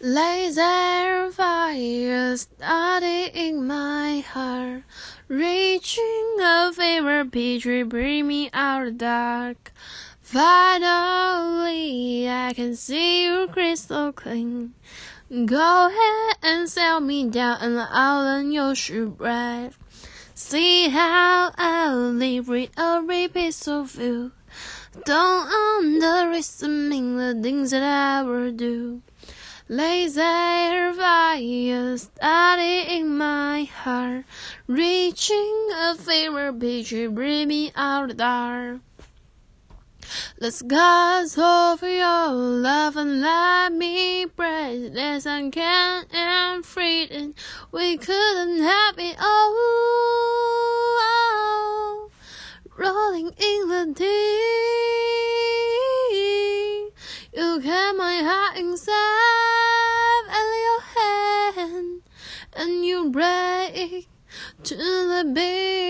Laser fire starting in my heart, reaching a fever pitch, bring me out of the dark. Finally, I can see you crystal clean. Go ahead and sell me down, and I'll learn your shipwreck. See how I live with every piece of you. Don't underestimate the things that I will do. Laser fire starting in my heart, reaching a fever pitch, bring me out the dark. Let's gush over your love and let me breathe as I can and free and we couldn't have it all. Rolling in the deep, you kept my heart inside to the beat.